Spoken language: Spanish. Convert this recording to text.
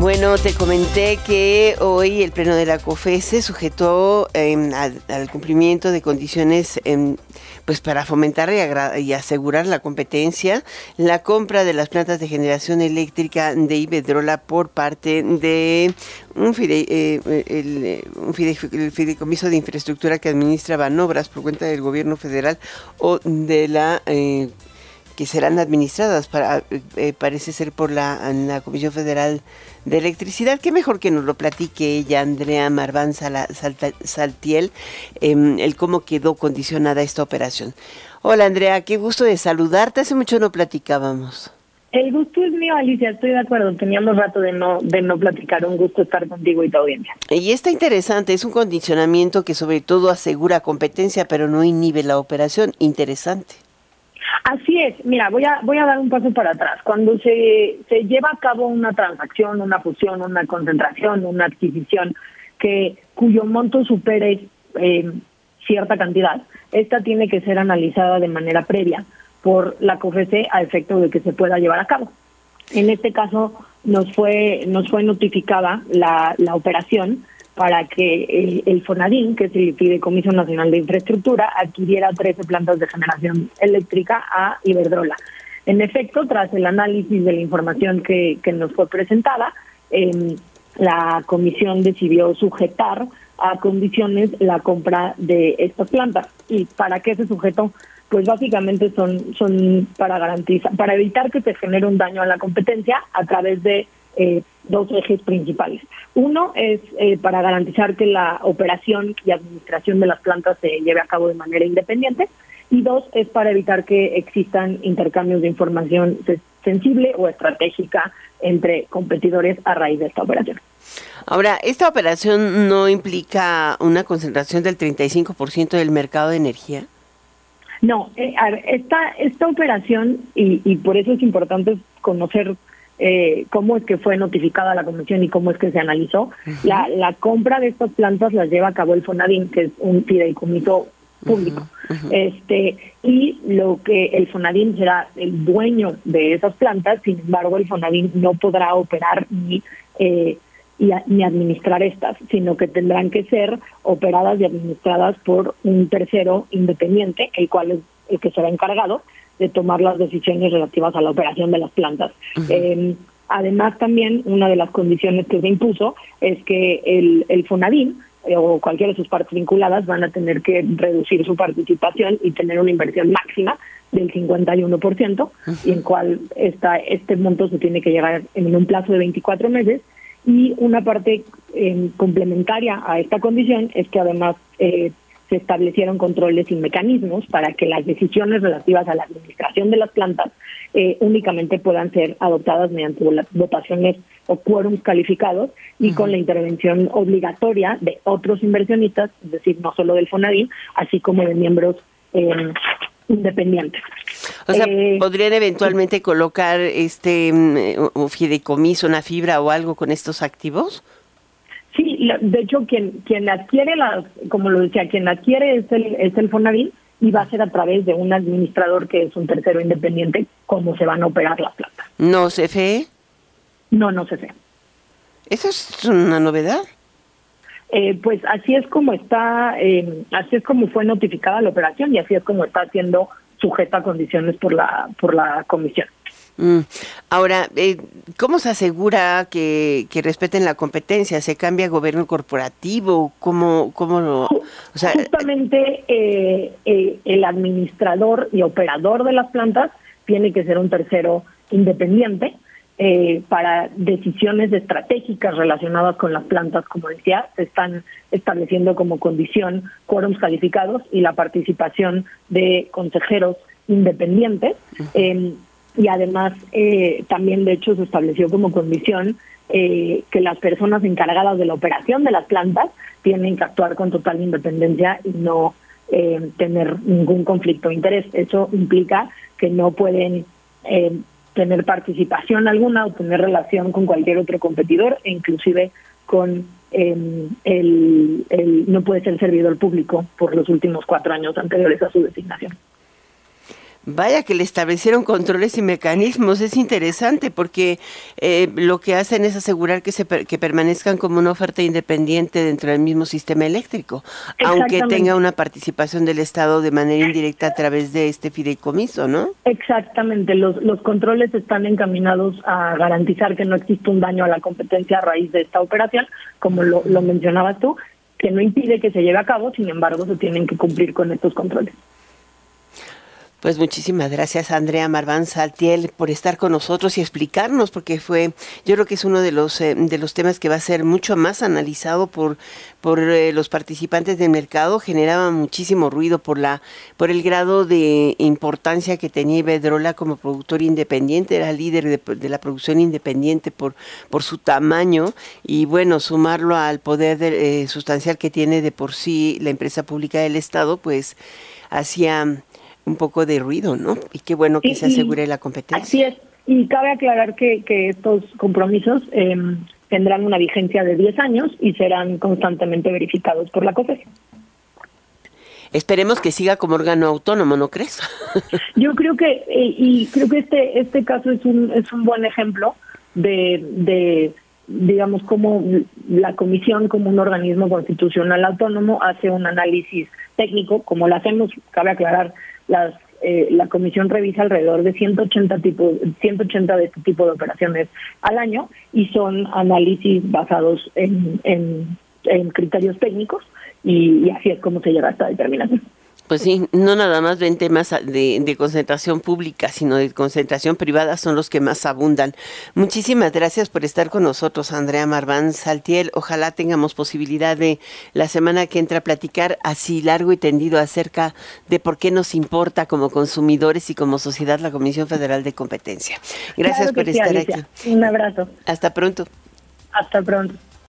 Bueno, te comenté que hoy el Pleno de la COFE se sujetó em, al, cumplimiento de condiciones em, pues para fomentar y, asegurar la competencia, la compra de las plantas de generación eléctrica de Iberdrola por parte de un, eh, el, un fideicomiso de infraestructura que administra obras por cuenta del gobierno federal o de la eh, que serán administradas para eh, parece ser por la, la Comisión Federal de electricidad. Qué mejor que nos lo platique ella, Andrea Marván Saltiel, em, el cómo quedó condicionada esta operación. Hola Andrea, qué gusto de saludarte. Hace mucho no platicábamos. El gusto es mío, Alicia, estoy de acuerdo. Teníamos rato de no, de no platicar. Un gusto estar contigo y tu audiencia. Y está interesante, es un condicionamiento que sobre todo asegura competencia, pero no inhibe la operación. Interesante. Así es, mira, voy a, voy a dar un paso para atrás. Cuando se, se lleva a cabo una transacción, una fusión, una concentración, una adquisición que cuyo monto supere eh, cierta cantidad, esta tiene que ser analizada de manera previa por la COFESE a efecto de que se pueda llevar a cabo. En este caso nos fue nos fue notificada la, la operación para que el, FONADIN, que es el Fideicomiso Nacional de Infraestructura, adquiriera 13 plantas de generación eléctrica a Iberdrola. En efecto, tras el análisis de la información que, que nos fue presentada, eh, la comisión decidió sujetar a condiciones la compra de estas plantas. ¿Y para qué se sujetó? Pues básicamente son, son para garantizar, para evitar que se genere un daño a la competencia a través de eh, dos ejes principales. Uno es eh, para garantizar que la operación y administración de las plantas se lleve a cabo de manera independiente y dos es para evitar que existan intercambios de información sensible o estratégica entre competidores a raíz de esta operación. Ahora, ¿esta operación no implica una concentración del 35% del mercado de energía? No, eh, esta, esta operación, y, y por eso es importante conocer eh, cómo es que fue notificada la comisión y cómo es que se analizó. la, la compra de estas plantas las lleva a cabo el Fonadín, que es un fideicomiso público. Este y lo que el Fonadín será el dueño de esas plantas, sin embargo el Fonadín no podrá operar ni eh, ni administrar estas, sino que tendrán que ser operadas y administradas por un tercero independiente, el cual es el que será encargado de tomar las decisiones relativas a la operación de las plantas. eh, además, también una de las condiciones que se impuso es que el, el FONADIN eh, o cualquiera de sus partes vinculadas van a tener que reducir su participación y tener una inversión máxima del 51%, y en cual esta, este monto se tiene que llegar en un plazo de 24 meses. Y una parte eh, complementaria a esta condición es que además eh, se establecieron controles y mecanismos para que las decisiones relativas a la administración de las plantas eh, únicamente puedan ser adoptadas mediante votaciones o quórums calificados y con la intervención obligatoria de otros inversionistas, es decir, no solo del FONADIN, así como de miembros eh, independientes. O sea, eh, ¿podrían eventualmente colocar este um, fideicomiso, una fibra o algo con estos activos? De hecho, quien quien adquiere las, como lo decía, quien adquiere es el, es el Fonavit y va a ser a través de un administrador que es un tercero independiente cómo se van a operar las plantas. ¿No CFE? No, no CFE. ¿Eso es una novedad? Eh, pues así es como está, eh, así es como fue notificada la operación y así es como está siendo sujeta a condiciones por la por la comisión. Mm. Ahora, eh, ¿cómo se asegura que, que, respeten la competencia? ¿Se cambia gobierno corporativo? ¿Cómo, cómo lo...? O sea, Justamente eh, eh, el administrador y operador de las plantas tiene que ser un tercero independiente eh, para decisiones estratégicas relacionadas con las plantas, como decía, se están estableciendo como condición quórums calificados y la participación de consejeros independientes y además eh, también de hecho se estableció como condición eh, que las personas encargadas de la operación de las plantas tienen que actuar con total independencia y no eh, tener ningún conflicto de interés. Eso implica que no pueden eh, tener participación alguna o tener relación con cualquier otro competidor e inclusive con eh, el, el no puede ser servidor público por los últimos cuatro años anteriores a su designación. Vaya que le establecieron controles y mecanismos, es interesante porque eh, lo que hacen es asegurar que, se que permanezcan como una oferta independiente dentro del mismo sistema eléctrico, aunque tenga una participación del Estado de manera indirecta a través de este fideicomiso, ¿no? Exactamente, los, los controles están encaminados a garantizar que no existe un daño a la competencia a raíz de esta operación, como lo, lo mencionabas tú, que no impide que se lleve a cabo, sin embargo, se tienen que cumplir con estos controles. Pues muchísimas gracias Andrea Marván Saltiel por estar con nosotros y explicarnos porque fue yo creo que es uno de los eh, de los temas que va a ser mucho más analizado por por eh, los participantes del mercado. Generaba muchísimo ruido por la por el grado de importancia que tenía Iberdrola como productor independiente. Era líder de, la producción independiente por por su tamaño. Y bueno sumarlo al poder eh, sustancial que tiene de por sí la empresa pública del estado pues hacía un poco de ruido, ¿no? Y qué bueno que se asegure la competencia. Así es. Y cabe aclarar que, que estos compromisos em, tendrán una vigencia de 10 años y serán constantemente verificados por la COFES. Esperemos que siga como órgano autónomo, ¿no crees? Yo creo que eh, y creo que este este caso es un es un buen ejemplo de, de digamos cómo la comisión como un organismo constitucional autónomo hace un análisis técnico como lo hacemos cabe aclarar las eh, la comisión revisa alrededor de 180 tipos 180 de este tipo de operaciones al año y son análisis basados en, en, en criterios técnicos y, y, así es como se llega a esta determinación. Pues sí, no nada más ven temas de, de, concentración pública, sino de concentración privada son los que más abundan. Muchísimas gracias por estar con nosotros, Andrea Marván Saltiel. Ojalá tengamos posibilidad de la semana que entra platicar así largo y tendido acerca de por qué nos importa como consumidores y como sociedad la Comisión Federal de Competencia. Gracias por estar aquí. Un abrazo. Hasta pronto. Hasta pronto.